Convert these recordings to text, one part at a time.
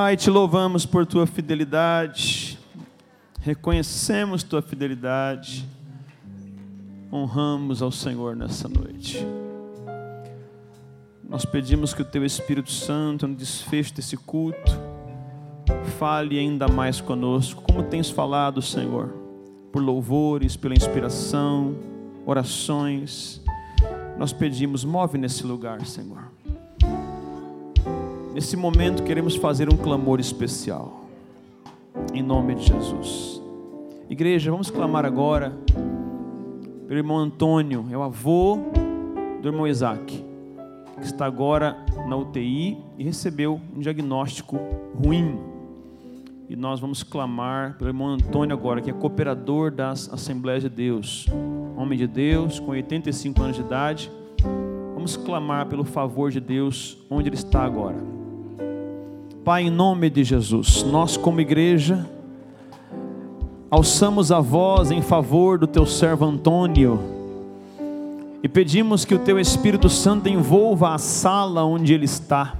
Pai, te louvamos por tua fidelidade, reconhecemos tua fidelidade, honramos ao Senhor nessa noite. Nós pedimos que o teu Espírito Santo, no desfecho desse culto, fale ainda mais conosco, como tens falado, Senhor, por louvores, pela inspiração, orações. Nós pedimos, move nesse lugar, Senhor. Nesse momento queremos fazer um clamor especial, em nome de Jesus. Igreja, vamos clamar agora pelo irmão Antônio, é o avô do irmão Isaac, que está agora na UTI e recebeu um diagnóstico ruim. E nós vamos clamar pelo irmão Antônio agora, que é cooperador das Assembleias de Deus, homem de Deus, com 85 anos de idade. Vamos clamar pelo favor de Deus onde ele está agora. Pai, em nome de Jesus, nós como igreja alçamos a voz em favor do teu servo Antônio e pedimos que o teu Espírito Santo envolva a sala onde ele está.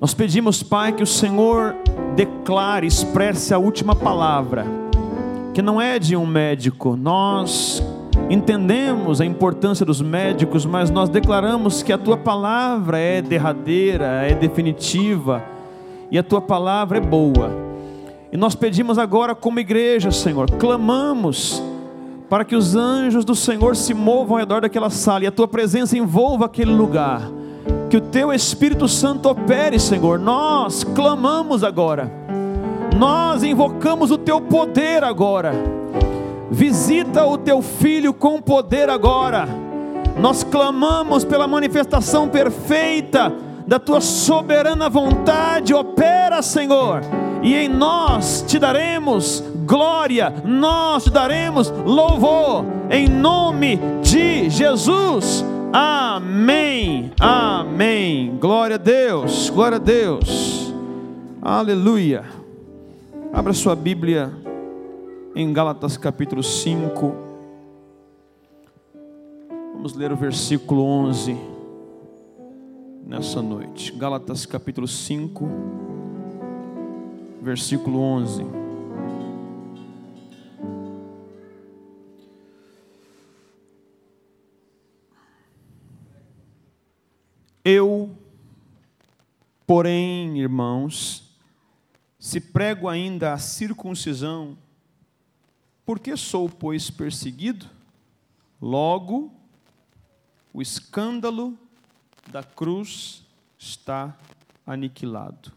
Nós pedimos, Pai, que o Senhor declare, expresse a última palavra, que não é de um médico. Nós entendemos a importância dos médicos, mas nós declaramos que a tua palavra é derradeira, é definitiva e a tua palavra é boa. E nós pedimos agora, como igreja, Senhor, clamamos para que os anjos do Senhor se movam ao redor daquela sala e a tua presença envolva aquele lugar que o teu Espírito Santo opere, Senhor. Nós clamamos agora, nós invocamos o teu poder agora. Visita o teu filho com poder agora. Nós clamamos pela manifestação perfeita da tua soberana vontade. Opera, Senhor, e em nós te daremos glória, nós te daremos louvor, em nome de Jesus. Amém, amém. Glória a Deus, glória a Deus. Aleluia. Abra sua Bíblia em Gálatas capítulo 5. Vamos ler o versículo 11 nessa noite. Gálatas capítulo 5, versículo 11. Eu, porém, irmãos, se prego ainda a circuncisão, por que sou, pois, perseguido? Logo, o escândalo da cruz está aniquilado.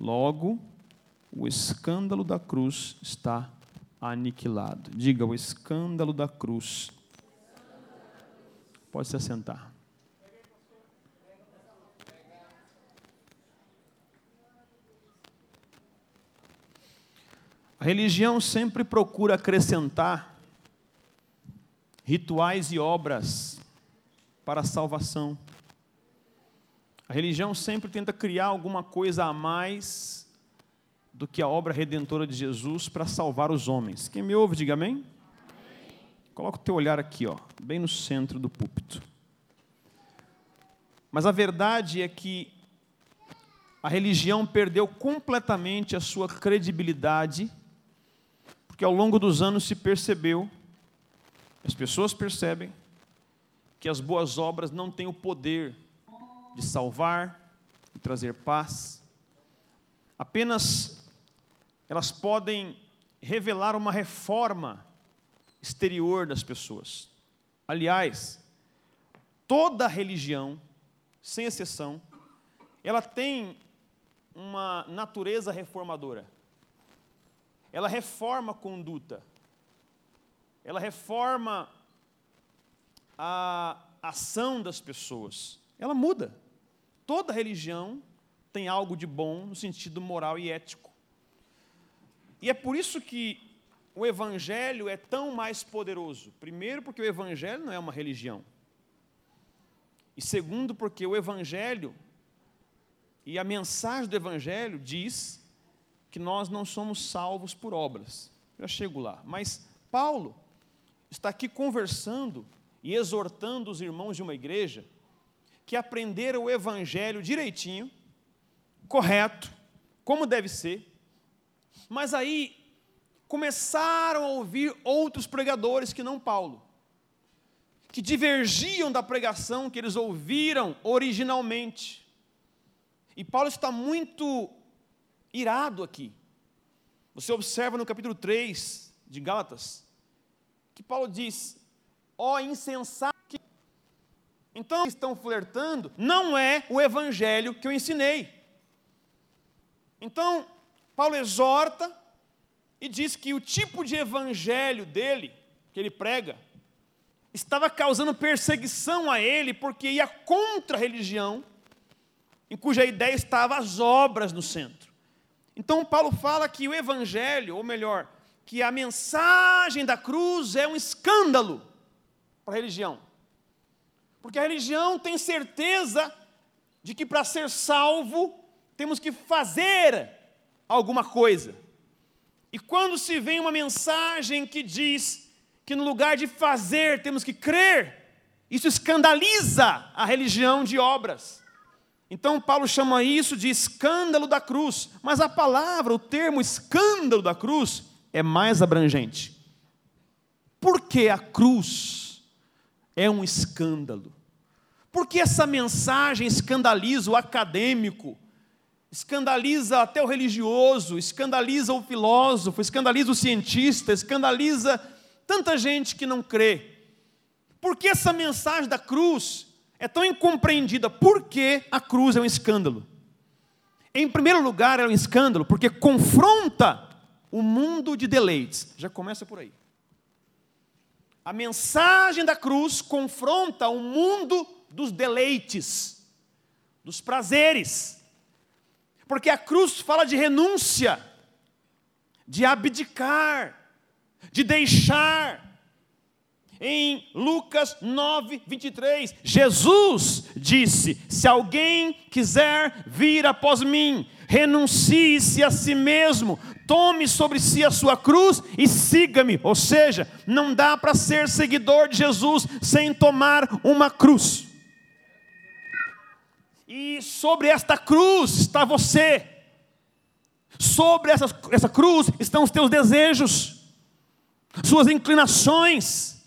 Logo, o escândalo da cruz está aniquilado. Diga, o escândalo da cruz. Pode se assentar. A religião sempre procura acrescentar rituais e obras para a salvação. A religião sempre tenta criar alguma coisa a mais do que a obra redentora de Jesus para salvar os homens. Quem me ouve, diga amém. amém. Coloca o teu olhar aqui, ó, bem no centro do púlpito. Mas a verdade é que a religião perdeu completamente a sua credibilidade porque ao longo dos anos se percebeu, as pessoas percebem, que as boas obras não têm o poder de salvar, de trazer paz. Apenas elas podem revelar uma reforma exterior das pessoas. Aliás, toda religião, sem exceção, ela tem uma natureza reformadora ela reforma a conduta, ela reforma a ação das pessoas, ela muda. Toda religião tem algo de bom no sentido moral e ético. E é por isso que o Evangelho é tão mais poderoso. Primeiro, porque o Evangelho não é uma religião. E segundo, porque o Evangelho e a mensagem do Evangelho diz que nós não somos salvos por obras. Já chego lá. Mas Paulo está aqui conversando e exortando os irmãos de uma igreja que aprenderam o evangelho direitinho, correto, como deve ser. Mas aí começaram a ouvir outros pregadores que não Paulo, que divergiam da pregação que eles ouviram originalmente. E Paulo está muito irado aqui. Você observa no capítulo 3 de Gálatas, que Paulo diz: ó oh, insensato. Então, estão flertando, não é o evangelho que eu ensinei. Então, Paulo exorta e diz que o tipo de evangelho dele, que ele prega, estava causando perseguição a ele, porque ia contra a religião, em cuja ideia estavam as obras no centro. Então, Paulo fala que o evangelho, ou melhor, que a mensagem da cruz é um escândalo para a religião. Porque a religião tem certeza de que para ser salvo temos que fazer alguma coisa. E quando se vem uma mensagem que diz que no lugar de fazer temos que crer, isso escandaliza a religião de obras. Então Paulo chama isso de escândalo da cruz, mas a palavra, o termo escândalo da cruz é mais abrangente. Por que a cruz é um escândalo? Por que essa mensagem escandaliza o acadêmico, escandaliza até o religioso, escandaliza o filósofo, escandaliza o cientista, escandaliza tanta gente que não crê. Por que essa mensagem da cruz é tão incompreendida? Por que a cruz é um escândalo? Em primeiro lugar, é um escândalo porque confronta o mundo de deleites. Já começa por aí. A mensagem da cruz confronta o mundo dos deleites, dos prazeres, porque a cruz fala de renúncia, de abdicar, de deixar. Em Lucas 9, 23, Jesus disse: Se alguém quiser vir após mim, renuncie-se a si mesmo, tome sobre si a sua cruz e siga-me. Ou seja, não dá para ser seguidor de Jesus sem tomar uma cruz. E sobre esta cruz está você. Sobre essa, essa cruz estão os teus desejos, suas inclinações.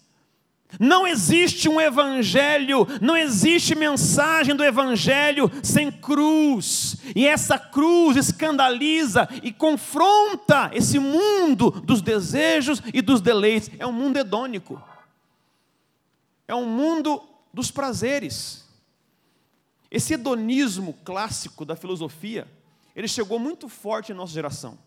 Não existe um evangelho, não existe mensagem do evangelho sem cruz. E essa cruz escandaliza e confronta esse mundo dos desejos e dos deleites. É um mundo hedônico. É um mundo dos prazeres. Esse hedonismo clássico da filosofia, ele chegou muito forte em nossa geração.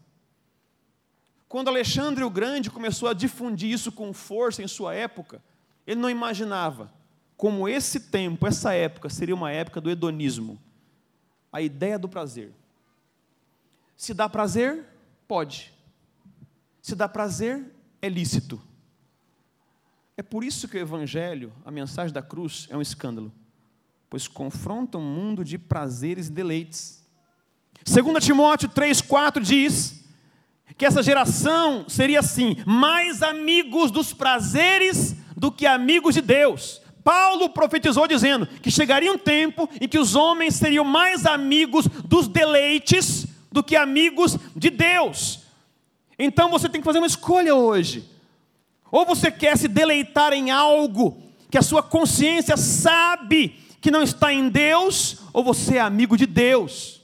Quando Alexandre o Grande começou a difundir isso com força em sua época, ele não imaginava como esse tempo, essa época, seria uma época do hedonismo a ideia do prazer. Se dá prazer, pode. Se dá prazer, é lícito. É por isso que o Evangelho, a mensagem da cruz, é um escândalo pois confrontam um mundo de prazeres e deleites. 2 Timóteo 3,4 diz que essa geração seria assim, mais amigos dos prazeres do que amigos de Deus. Paulo profetizou dizendo que chegaria um tempo em que os homens seriam mais amigos dos deleites do que amigos de Deus. Então você tem que fazer uma escolha hoje. Ou você quer se deleitar em algo que a sua consciência sabe que não está em Deus, ou você é amigo de Deus.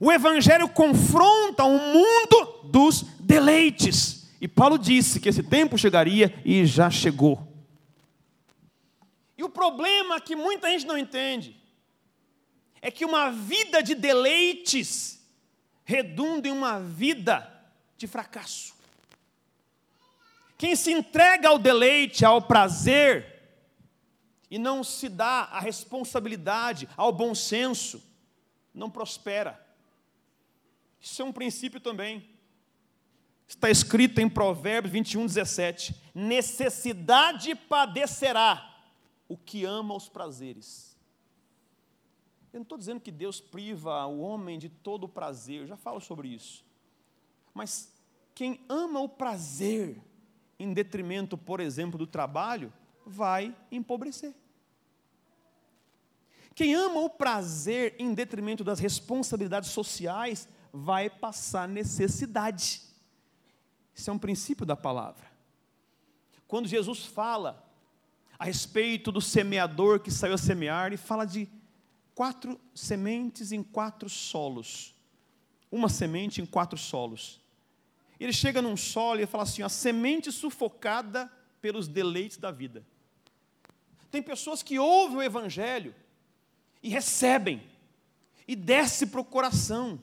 O Evangelho confronta o mundo dos deleites. E Paulo disse que esse tempo chegaria e já chegou. E o problema que muita gente não entende é que uma vida de deleites redunda em uma vida de fracasso. Quem se entrega ao deleite, ao prazer, e não se dá a responsabilidade ao bom senso, não prospera. Isso é um princípio também. Está escrito em Provérbios 21, 17: necessidade padecerá o que ama os prazeres. Eu não estou dizendo que Deus priva o homem de todo o prazer, eu já falo sobre isso. Mas quem ama o prazer em detrimento, por exemplo, do trabalho, vai empobrecer. Quem ama o prazer em detrimento das responsabilidades sociais vai passar necessidade. Isso é um princípio da palavra. Quando Jesus fala a respeito do semeador que saiu a semear, ele fala de quatro sementes em quatro solos. Uma semente em quatro solos. Ele chega num solo e fala assim: a semente sufocada pelos deleites da vida. Tem pessoas que ouvem o Evangelho e recebem, e desce para o coração.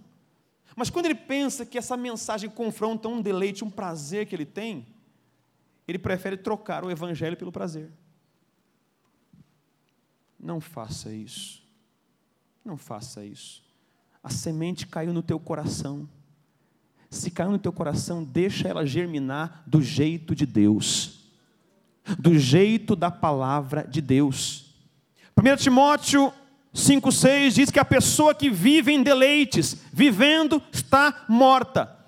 Mas quando ele pensa que essa mensagem confronta um deleite, um prazer que ele tem, ele prefere trocar o Evangelho pelo prazer. Não faça isso. Não faça isso. A semente caiu no teu coração. Se caiu no teu coração, deixa ela germinar do jeito de Deus, do jeito da palavra de Deus. 1 Timóteo 5,6 diz que a pessoa que vive em deleites, vivendo, está morta.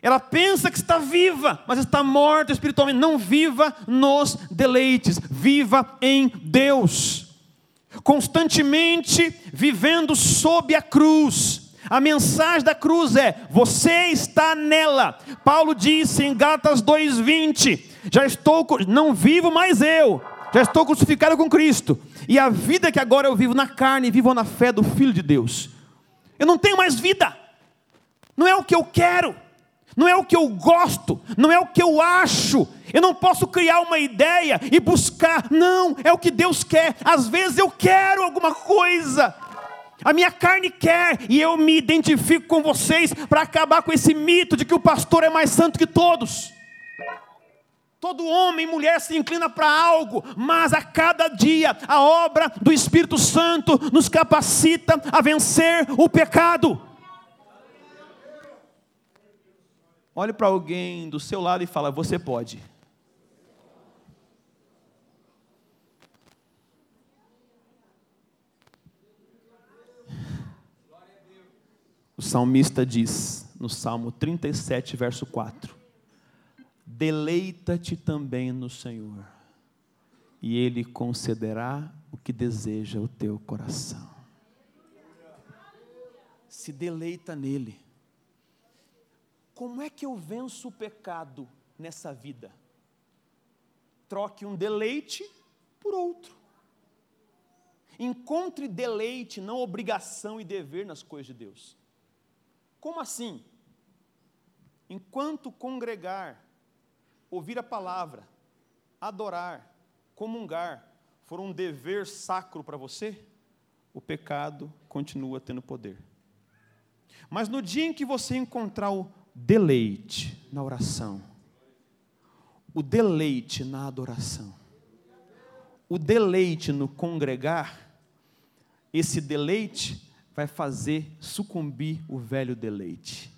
Ela pensa que está viva, mas está morta espiritualmente. Não viva nos deleites, viva em Deus. Constantemente vivendo sob a cruz. A mensagem da cruz é: você está nela. Paulo disse em Gálatas 2:20: Já estou, não vivo mais eu, já estou crucificado com Cristo. E a vida que agora eu vivo na carne, vivo na fé do Filho de Deus. Eu não tenho mais vida. Não é o que eu quero não é o que eu gosto, não é o que eu acho. Eu não posso criar uma ideia e buscar, não, é o que Deus quer. Às vezes eu quero alguma coisa, a minha carne quer, e eu me identifico com vocês para acabar com esse mito de que o pastor é mais santo que todos. Todo homem e mulher se inclina para algo, mas a cada dia a obra do Espírito Santo nos capacita a vencer o pecado. Olhe para alguém do seu lado e fala: Você pode. O salmista diz no Salmo 37, verso 4: Deleita-te também no Senhor, e Ele concederá o que deseja o teu coração. Se deleita nele. Como é que eu venço o pecado nessa vida? Troque um deleite por outro. Encontre deleite, não obrigação e dever nas coisas de Deus. Como assim? Enquanto congregar, ouvir a palavra, adorar, comungar for um dever sacro para você, o pecado continua tendo poder. Mas no dia em que você encontrar o deleite na oração, o deleite na adoração, o deleite no congregar, esse deleite vai fazer sucumbir o velho deleite.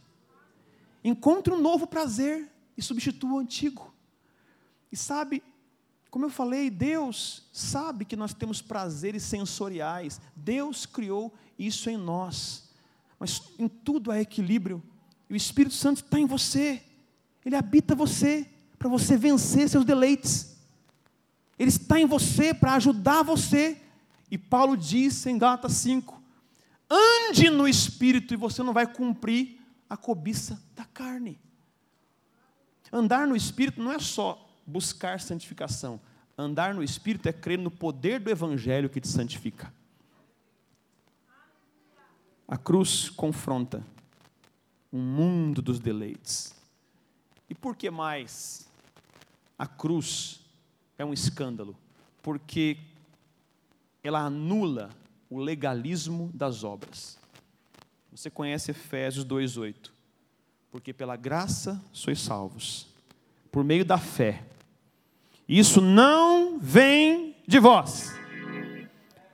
Encontre um novo prazer e substitua o antigo. E sabe, como eu falei, Deus sabe que nós temos prazeres sensoriais. Deus criou isso em nós. Mas em tudo há equilíbrio e o Espírito Santo está em você, ele habita você, para você vencer seus deleites. Ele está em você para ajudar você. E Paulo disse em Gálatas 5: ande no Espírito e você não vai cumprir a cobiça da carne. Andar no Espírito não é só buscar santificação. Andar no Espírito é crer no poder do Evangelho que te santifica. A cruz confronta um mundo dos deleites. E por que mais? A cruz é um escândalo, porque ela anula o legalismo das obras. Você conhece Efésios 2:8? Porque pela graça sois salvos, por meio da fé. Isso não vem de vós.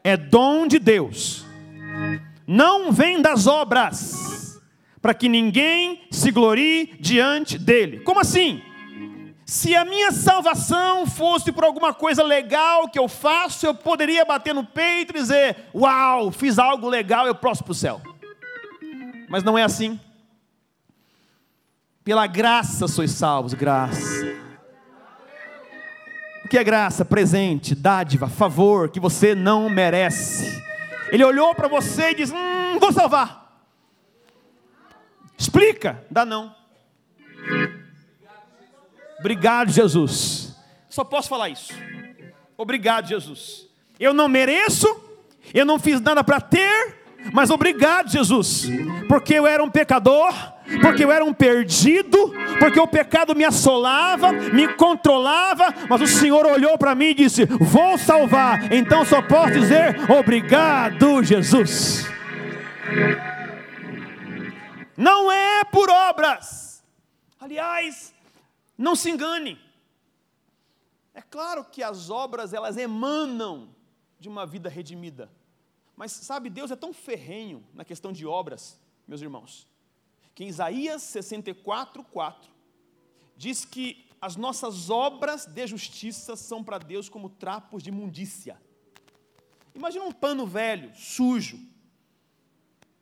É dom de Deus. Não vem das obras para que ninguém se glorie diante dele. Como assim? Se a minha salvação fosse por alguma coisa legal que eu faço, eu poderia bater no peito e dizer: Uau, fiz algo legal, eu posso para o céu. Mas não é assim. Pela graça sois salvos, graça. O que é graça? Presente, dádiva, favor que você não merece. Ele olhou para você e disse: Hum, vou salvar. Explica, dá não. Obrigado, Jesus. Só posso falar isso. Obrigado, Jesus. Eu não mereço, eu não fiz nada para ter, mas obrigado, Jesus, porque eu era um pecador, porque eu era um perdido, porque o pecado me assolava, me controlava, mas o Senhor olhou para mim e disse: Vou salvar. Então só posso dizer: Obrigado, Jesus. Não é por obras. Aliás, não se engane. É claro que as obras elas emanam de uma vida redimida. Mas sabe, Deus é tão ferrenho na questão de obras, meus irmãos, que em Isaías 64, 4, diz que as nossas obras de justiça são para Deus como trapos de imundícia. Imagina um pano velho, sujo,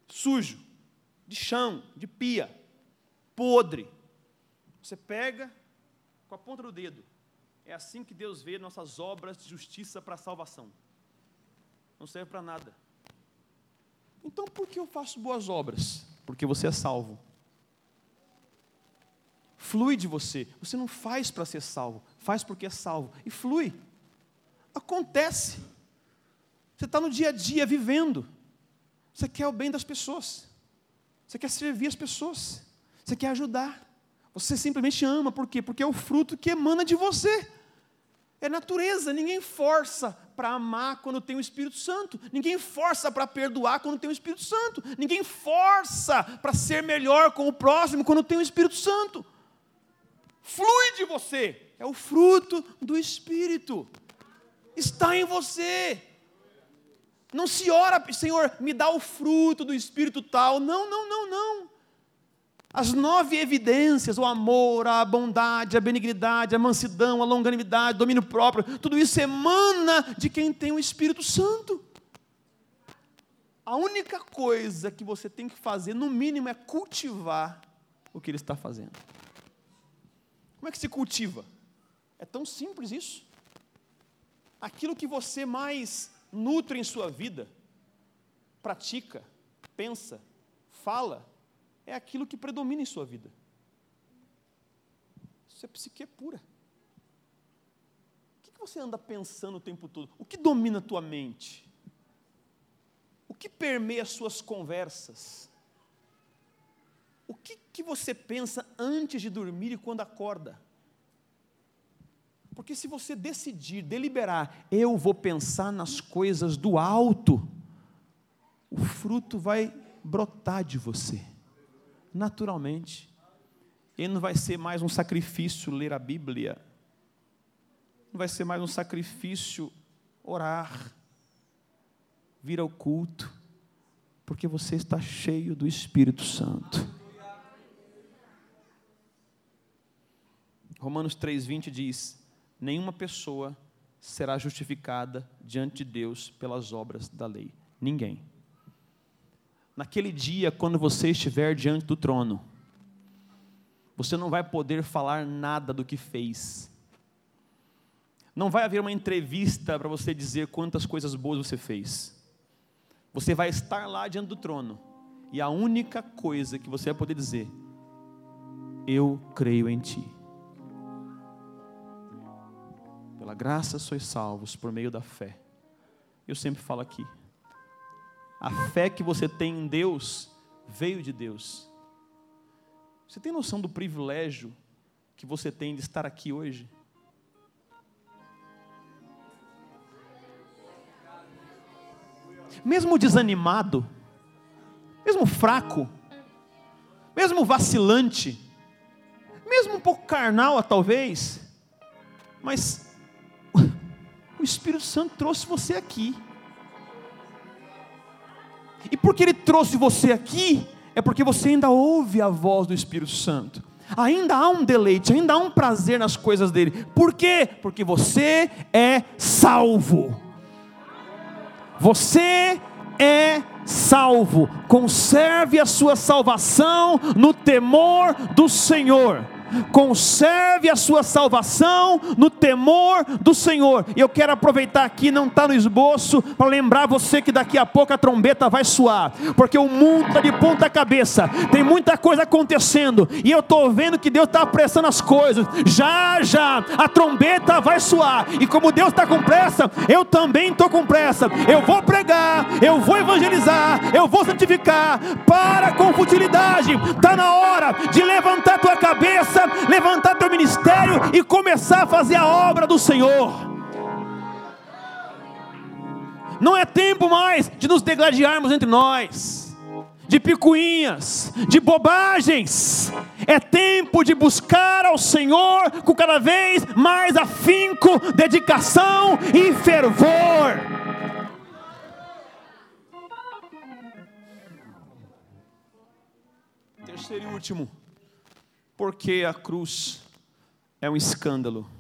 sujo, de chão, de pia, podre. Você pega com a ponta do dedo. É assim que Deus vê nossas obras de justiça para a salvação não serve para nada. Então por que eu faço boas obras? Porque você é salvo. Flui de você. Você não faz para ser salvo, faz porque é salvo. E flui. Acontece. Você está no dia a dia vivendo. Você quer o bem das pessoas. Você quer servir as pessoas. Você quer ajudar. Você simplesmente ama. Por quê? Porque é o fruto que emana de você. É natureza, ninguém força para amar quando tem o Espírito Santo, ninguém força para perdoar quando tem o Espírito Santo, ninguém força para ser melhor com o próximo quando tem o Espírito Santo. Flui de você, é o fruto do Espírito, está em você. Não se ora, Senhor, me dá o fruto do Espírito tal. Não, não, não, não. As nove evidências, o amor, a bondade, a benignidade, a mansidão, a longanimidade, o domínio próprio, tudo isso emana de quem tem o Espírito Santo. A única coisa que você tem que fazer, no mínimo, é cultivar o que ele está fazendo. Como é que se cultiva? É tão simples isso. Aquilo que você mais nutre em sua vida, pratica, pensa, fala, é aquilo que predomina em sua vida. Isso é psique pura. O que você anda pensando o tempo todo? O que domina a tua mente? O que permeia as suas conversas? O que, que você pensa antes de dormir e quando acorda? Porque se você decidir, deliberar, eu vou pensar nas coisas do alto, o fruto vai brotar de você naturalmente. E não vai ser mais um sacrifício ler a Bíblia. Não vai ser mais um sacrifício orar, vir ao culto, porque você está cheio do Espírito Santo. Romanos 3,20 diz: Nenhuma pessoa será justificada diante de Deus pelas obras da lei. Ninguém naquele dia, quando você estiver diante do trono, você não vai poder falar nada do que fez. Não vai haver uma entrevista para você dizer quantas coisas boas você fez. Você vai estar lá diante do trono, e a única coisa que você vai poder dizer: Eu creio em Ti. Pela graça sois salvos por meio da fé. Eu sempre falo aqui. A fé que você tem em Deus veio de Deus. Você tem noção do privilégio que você tem de estar aqui hoje? Mesmo desanimado, mesmo fraco, mesmo vacilante, mesmo um pouco carnal, talvez, mas o Espírito Santo trouxe você aqui. E porque Ele trouxe você aqui, é porque você ainda ouve a voz do Espírito Santo. Ainda há um deleite, ainda há um prazer nas coisas dele. Por quê? Porque você é salvo. Você é salvo. Conserve a sua salvação no temor do Senhor. Conserve a sua salvação no temor do Senhor. E eu quero aproveitar aqui, não está no esboço, para lembrar você que daqui a pouco a trombeta vai soar, porque o mundo está de ponta cabeça, tem muita coisa acontecendo, e eu estou vendo que Deus está apressando as coisas. Já, já, a trombeta vai soar, e como Deus está com pressa, eu também estou com pressa. Eu vou pregar, eu vou evangelizar, eu vou santificar, para com futilidade. Está na hora de levantar tua cabeça, levantar teu ministério e começar a fazer a obra do Senhor. Não é tempo mais de nos degladiarmos entre nós, de picuinhas, de bobagens. É tempo de buscar ao Senhor com cada vez mais afinco, dedicação e fervor. Terceiro e último, porque a cruz é um escândalo.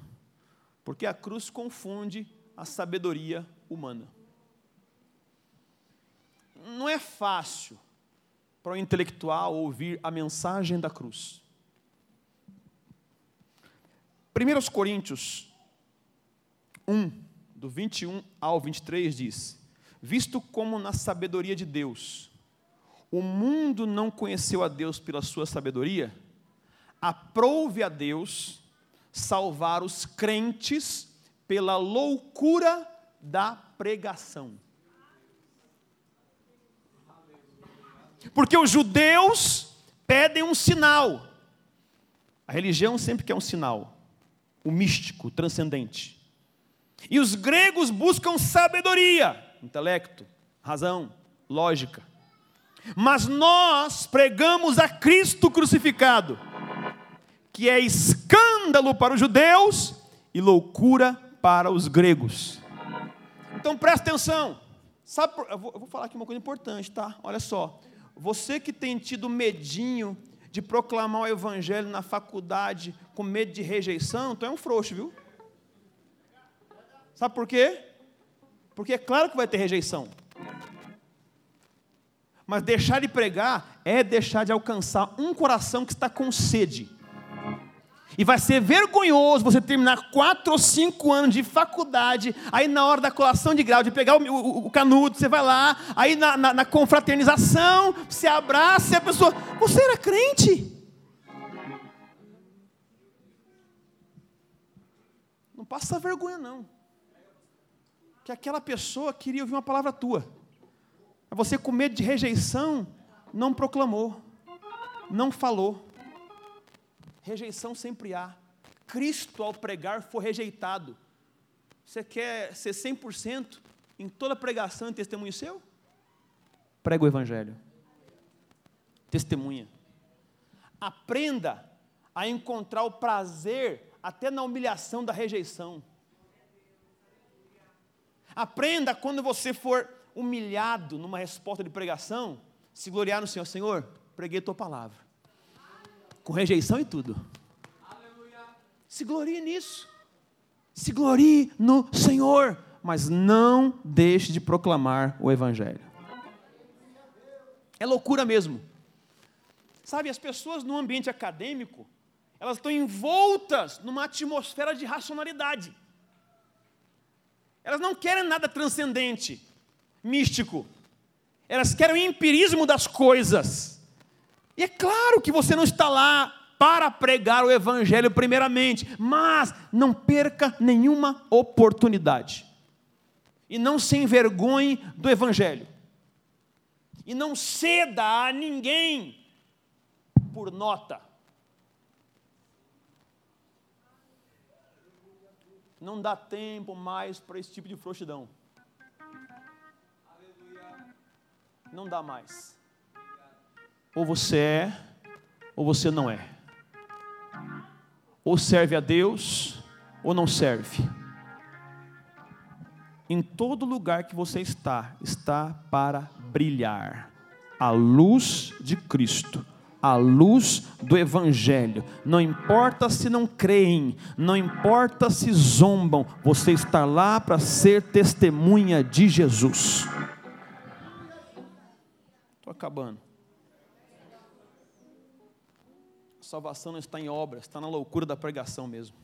Porque a cruz confunde a sabedoria humana não é fácil para o intelectual ouvir a mensagem da cruz. 1 Coríntios 1, do 21 ao 23 diz: Visto como na sabedoria de Deus, o mundo não conheceu a Deus pela sua sabedoria, aprove a Deus salvar os crentes pela loucura da pregação. Porque os judeus pedem um sinal. A religião sempre quer um sinal, o místico, o transcendente. E os gregos buscam sabedoria, intelecto, razão, lógica. Mas nós pregamos a Cristo crucificado, que é escândalo para os judeus e loucura para os gregos. Então presta atenção. Sabe, eu vou, eu vou falar aqui uma coisa importante, tá? Olha só. Você que tem tido medinho de proclamar o evangelho na faculdade com medo de rejeição, então é um frouxo, viu? Sabe por quê? Porque é claro que vai ter rejeição. Mas deixar de pregar é deixar de alcançar um coração que está com sede. E vai ser vergonhoso você terminar quatro ou cinco anos de faculdade, aí na hora da colação de grau, de pegar o, o, o canudo, você vai lá, aí na, na, na confraternização, você abraça e a pessoa, você era crente? Não passa vergonha não. Que aquela pessoa queria ouvir uma palavra tua. Você com medo de rejeição, não proclamou, não falou. Rejeição sempre há. Cristo, ao pregar, foi rejeitado. Você quer ser 100% em toda pregação e testemunho seu? Prega o Evangelho. Testemunha. Aprenda a encontrar o prazer até na humilhação da rejeição. Aprenda quando você for humilhado numa resposta de pregação, se gloriar no Senhor. Senhor, preguei tua palavra com rejeição e tudo. Se glorie nisso. Se glorie no Senhor, mas não deixe de proclamar o Evangelho. É loucura mesmo. Sabe, as pessoas no ambiente acadêmico, elas estão envoltas numa atmosfera de racionalidade. Elas não querem nada transcendente, místico. Elas querem o empirismo das coisas. E é claro que você não está lá para pregar o Evangelho primeiramente, mas não perca nenhuma oportunidade. E não se envergonhe do Evangelho. E não ceda a ninguém por nota. Não dá tempo mais para esse tipo de frouxidão. Não dá mais. Ou você é, ou você não é. Ou serve a Deus, ou não serve. Em todo lugar que você está, está para brilhar a luz de Cristo, a luz do Evangelho. Não importa se não creem, não importa se zombam, você está lá para ser testemunha de Jesus. Estou acabando. Salvação não está em obras, está na loucura da pregação mesmo.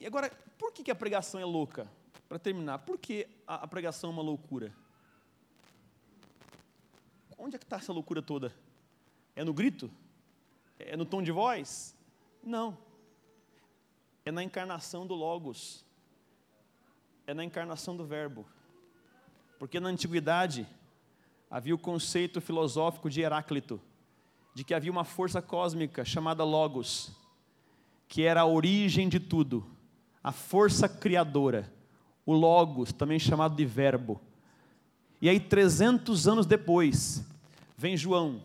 E agora, por que a pregação é louca? Para terminar, por que a pregação é uma loucura? Onde é que está essa loucura toda? É no grito? É no tom de voz? Não. É na encarnação do Logos. É na encarnação do Verbo. Porque na antiguidade havia o conceito filosófico de Heráclito, de que havia uma força cósmica chamada Logos, que era a origem de tudo, a força criadora, o Logos, também chamado de Verbo. E aí, 300 anos depois, vem João,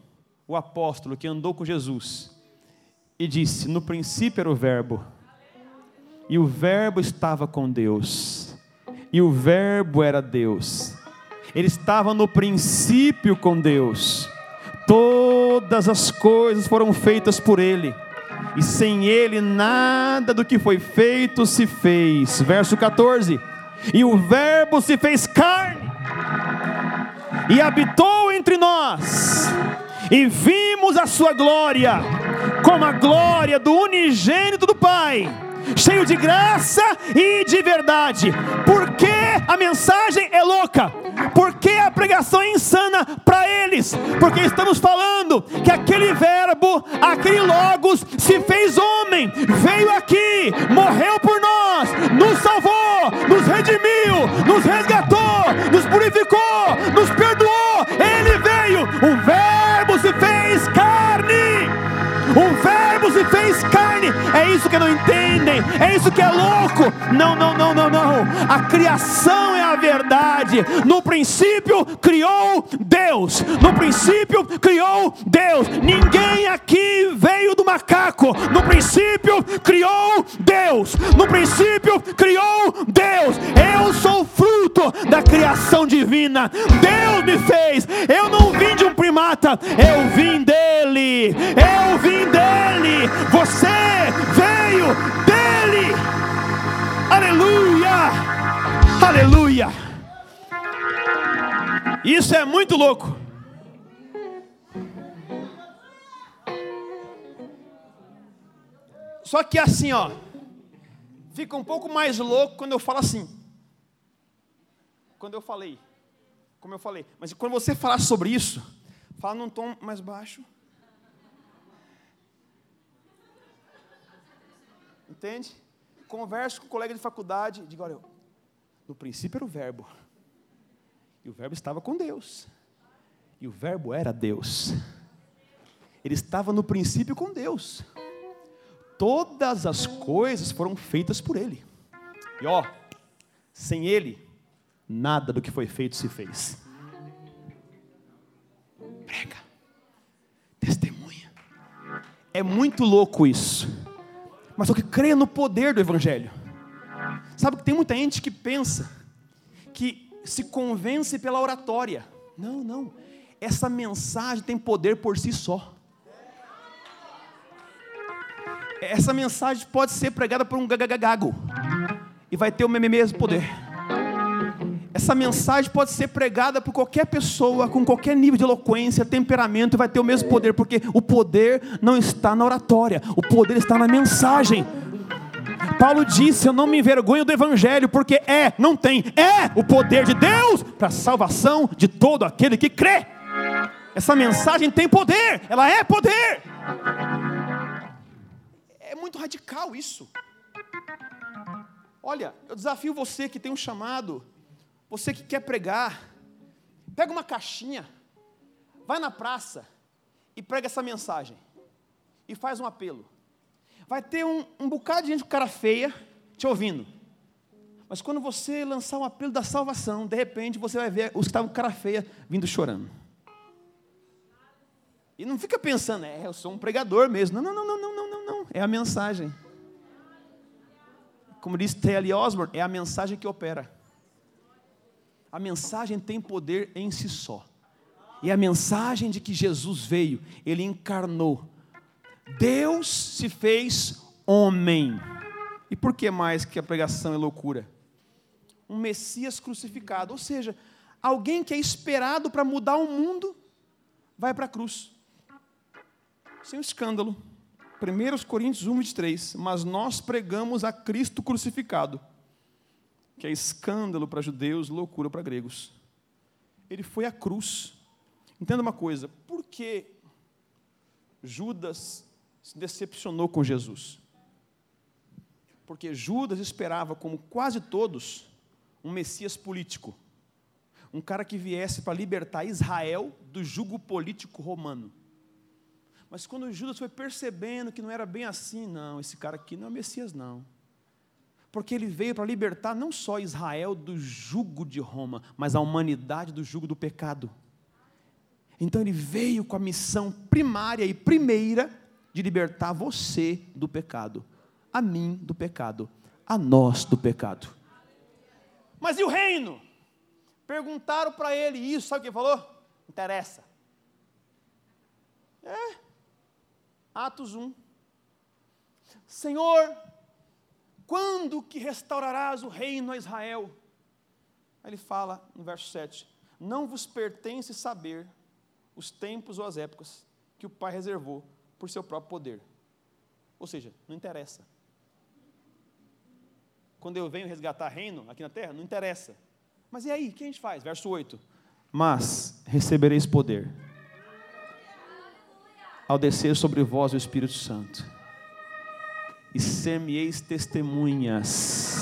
o apóstolo que andou com Jesus, e disse: No princípio era o Verbo, e o Verbo estava com Deus, e o Verbo era Deus ele estava no princípio com Deus. Todas as coisas foram feitas por Ele, e sem Ele nada do que foi feito se fez. Verso 14: E o Verbo se fez carne, e habitou entre nós, e vimos a Sua glória, como a glória do unigênito do Pai cheio de graça e de verdade. Por que a mensagem é louca? Por que a pregação é insana para eles? Porque estamos falando que aquele verbo, aquele logos se fez homem, veio aqui, morreu por nós, nos salvou, nos redimiu, nos resgatou, nos purificou, nos perdoou. Carne. É isso que não entendem. É isso que é louco. Não, não, não, não, não. A criação é a verdade. No princípio criou Deus. No princípio criou Deus. Ninguém aqui veio do macaco. No princípio criou Deus. No princípio criou Deus. Eu sou fruto da criação divina. Deus me fez. Eu não vim de um primata. Eu vim dele. Eu vim dele, você veio dele. Aleluia, aleluia. Isso é muito louco. Só que assim, ó, fica um pouco mais louco quando eu falo assim. Quando eu falei, como eu falei. Mas quando você falar sobre isso, fala num tom mais baixo. Entende? Converso com um colega de faculdade, digo, olha, no princípio era o verbo. E o verbo estava com Deus. E o verbo era Deus. Ele estava no princípio com Deus. Todas as coisas foram feitas por ele. E ó, sem ele, nada do que foi feito se fez. Prega. Testemunha. É muito louco isso mas só que creia no poder do Evangelho. Sabe que tem muita gente que pensa que se convence pela oratória. Não, não. Essa mensagem tem poder por si só. Essa mensagem pode ser pregada por um gagagago e vai ter o mesmo poder. Essa mensagem pode ser pregada por qualquer pessoa com qualquer nível de eloquência, temperamento, vai ter o mesmo poder, porque o poder não está na oratória, o poder está na mensagem. Paulo disse: Eu não me envergonho do Evangelho, porque é, não tem, é o poder de Deus para a salvação de todo aquele que crê. Essa mensagem tem poder, ela é poder. É muito radical isso. Olha, eu desafio você que tem um chamado você que quer pregar, pega uma caixinha, vai na praça e prega essa mensagem. E faz um apelo. Vai ter um, um bocado de gente com cara feia te ouvindo. Mas quando você lançar um apelo da salvação, de repente você vai ver os que estavam com cara feia vindo chorando. E não fica pensando, é, eu sou um pregador mesmo. Não, não, não, não, não, não, não. É a mensagem. Como disse T.L. Osborne, é a mensagem que opera. A mensagem tem poder em si só. E a mensagem de que Jesus veio, ele encarnou. Deus se fez homem. E por que mais que a pregação é loucura? Um Messias crucificado, ou seja, alguém que é esperado para mudar o mundo, vai para a cruz. sem um escândalo. 1 Coríntios 1, 23. Mas nós pregamos a Cristo crucificado, que é escândalo para judeus, loucura para gregos. Ele foi à cruz. Entenda uma coisa: por que Judas se decepcionou com Jesus? Porque Judas esperava, como quase todos, um Messias político. Um cara que viesse para libertar Israel do jugo político romano. Mas quando Judas foi percebendo que não era bem assim, não, esse cara aqui não é Messias, não. Porque ele veio para libertar não só Israel do jugo de Roma, mas a humanidade do jugo do pecado. Então ele veio com a missão primária e primeira de libertar você do pecado, a mim do pecado, a nós do pecado. Mas e o reino? Perguntaram para ele isso, sabe o que ele falou? Interessa. É, Atos 1. Senhor, quando que restaurarás o reino a Israel? Aí ele fala no verso 7: Não vos pertence saber os tempos ou as épocas que o Pai reservou por seu próprio poder. Ou seja, não interessa. Quando eu venho resgatar reino aqui na terra, não interessa. Mas e aí, o que a gente faz? Verso 8: Mas recebereis poder ao descer sobre vós o Espírito Santo. E ser-me-eis testemunhas,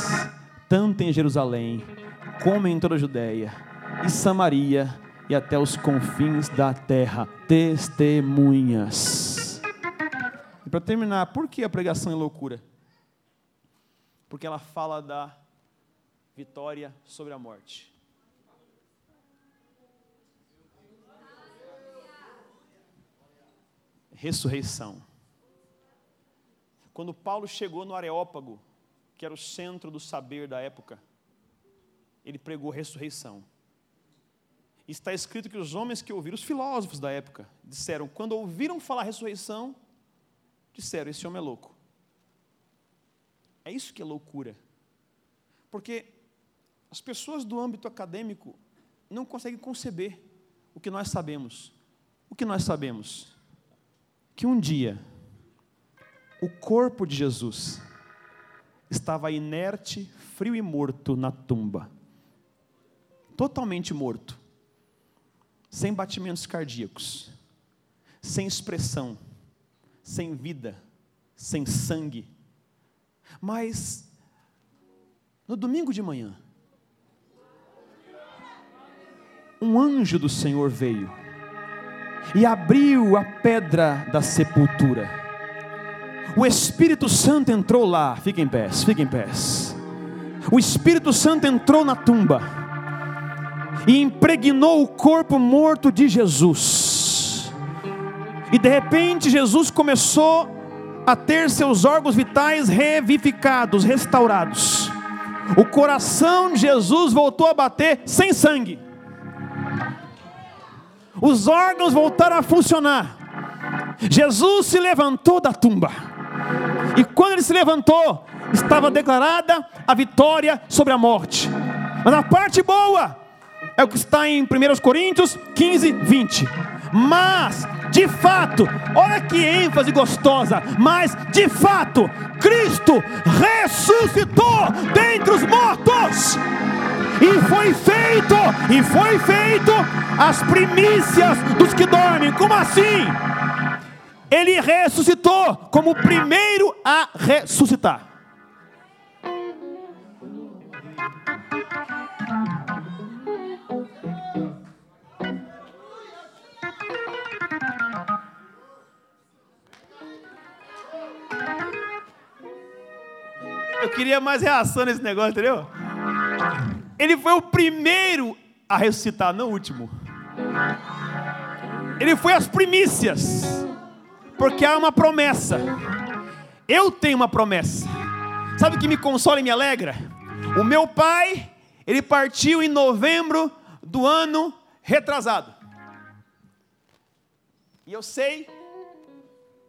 tanto em Jerusalém, como em toda a Judéia e Samaria e até os confins da terra. Testemunhas. E para terminar, por que a pregação é loucura? Porque ela fala da vitória sobre a morte. ressurreição. Quando Paulo chegou no Areópago, que era o centro do saber da época, ele pregou ressurreição. Está escrito que os homens que ouviram, os filósofos da época, disseram, quando ouviram falar ressurreição, disseram: esse homem é louco. É isso que é loucura. Porque as pessoas do âmbito acadêmico não conseguem conceber o que nós sabemos. O que nós sabemos? que um dia o corpo de Jesus estava inerte, frio e morto na tumba. Totalmente morto. Sem batimentos cardíacos, sem expressão, sem vida, sem sangue. Mas no domingo de manhã, um anjo do Senhor veio e abriu a pedra da sepultura. O Espírito Santo entrou lá, fiquem em pés, fiquem em pés. O Espírito Santo entrou na tumba e impregnou o corpo morto de Jesus. E de repente Jesus começou a ter seus órgãos vitais revivificados, restaurados. O coração de Jesus voltou a bater sem sangue os órgãos voltaram a funcionar. Jesus se levantou da tumba. E quando ele se levantou, estava declarada a vitória sobre a morte. Mas a parte boa é o que está em 1 Coríntios 15, 20. Mas, de fato, olha que ênfase gostosa, mas de fato, Cristo ressuscitou dentre os mortos. E foi feito, e foi feito as primícias dos que dormem. Como assim? Ele ressuscitou como o primeiro a ressuscitar. Eu queria mais reação nesse negócio, entendeu? Ele foi o primeiro a ressuscitar, não o último. Ele foi as primícias, porque há uma promessa. Eu tenho uma promessa. Sabe o que me consola e me alegra? O meu pai, ele partiu em novembro do ano retrasado. E eu sei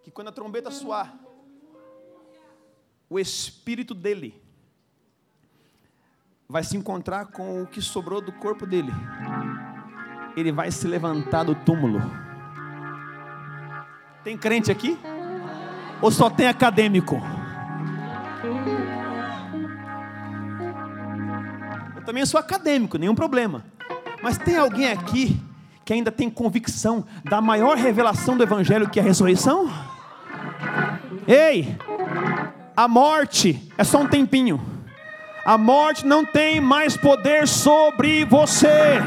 que quando a trombeta soar, o espírito dele vai se encontrar com o que sobrou do corpo dele. Ele vai se levantar do túmulo. Tem crente aqui? Ou só tem acadêmico? Eu também sou acadêmico, nenhum problema. Mas tem alguém aqui que ainda tem convicção da maior revelação do Evangelho que é a ressurreição? Ei, a morte é só um tempinho. A morte não tem mais poder sobre você.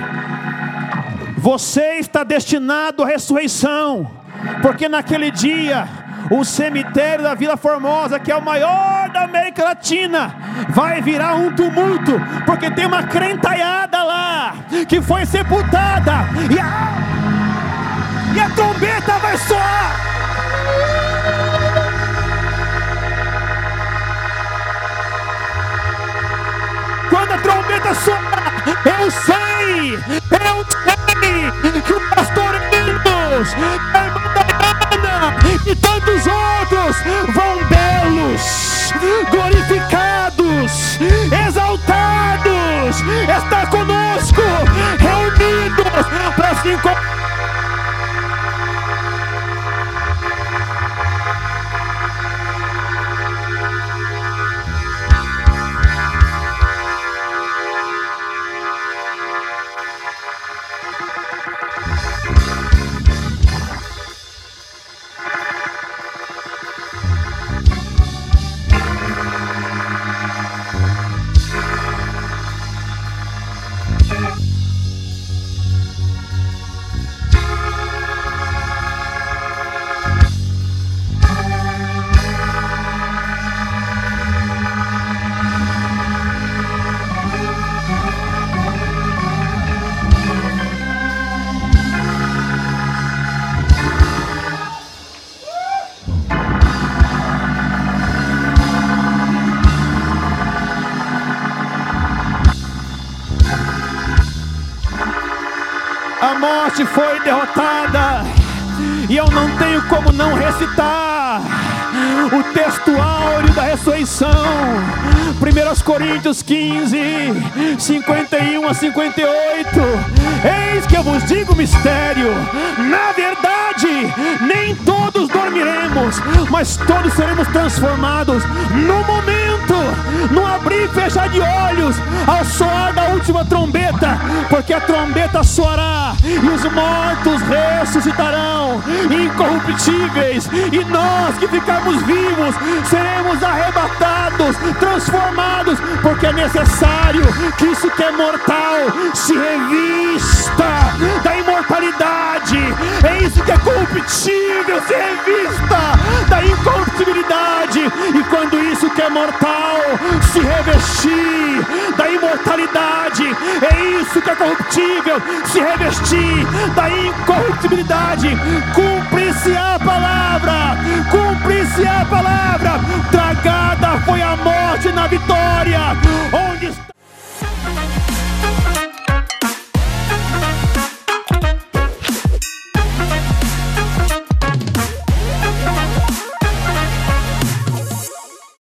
Você está destinado à ressurreição, porque naquele dia o cemitério da Vila Formosa, que é o maior da América Latina, vai virar um tumulto, porque tem uma crentaiada lá que foi sepultada e a, e a trombeta vai soar. Quando a trombeta soar, eu sei, eu sei que o pastor Diana e tantos outros vão belos, glorificados, exaltados, estar conosco, reunidos para se encontrar. Morte foi derrotada, e eu não tenho como não recitar o texto áureo da ressurreição. 1 Coríntios 15, 51 a 58. Eis que eu vos digo mistério. Na verdade, nem todos dormiremos, mas todos seremos transformados no momento, no abrir e fechar de olhos, ao soar da última trombeta, porque a trombeta soará e os mortos ressuscitarão incorruptíveis, e nós que ficamos vivos seremos arrebatados, transformados, porque é necessário que isso que é mortal se revista da imortalidade, é isso que é corruptível se revista da incorruptibilidade, e quando isso que é mortal se revestir da imortalidade, é isso que é corruptível se revestir da incorruptibilidade, cumpre-se a palavra, cumpre-se palavra, tragada foi a morte na vitória, onde está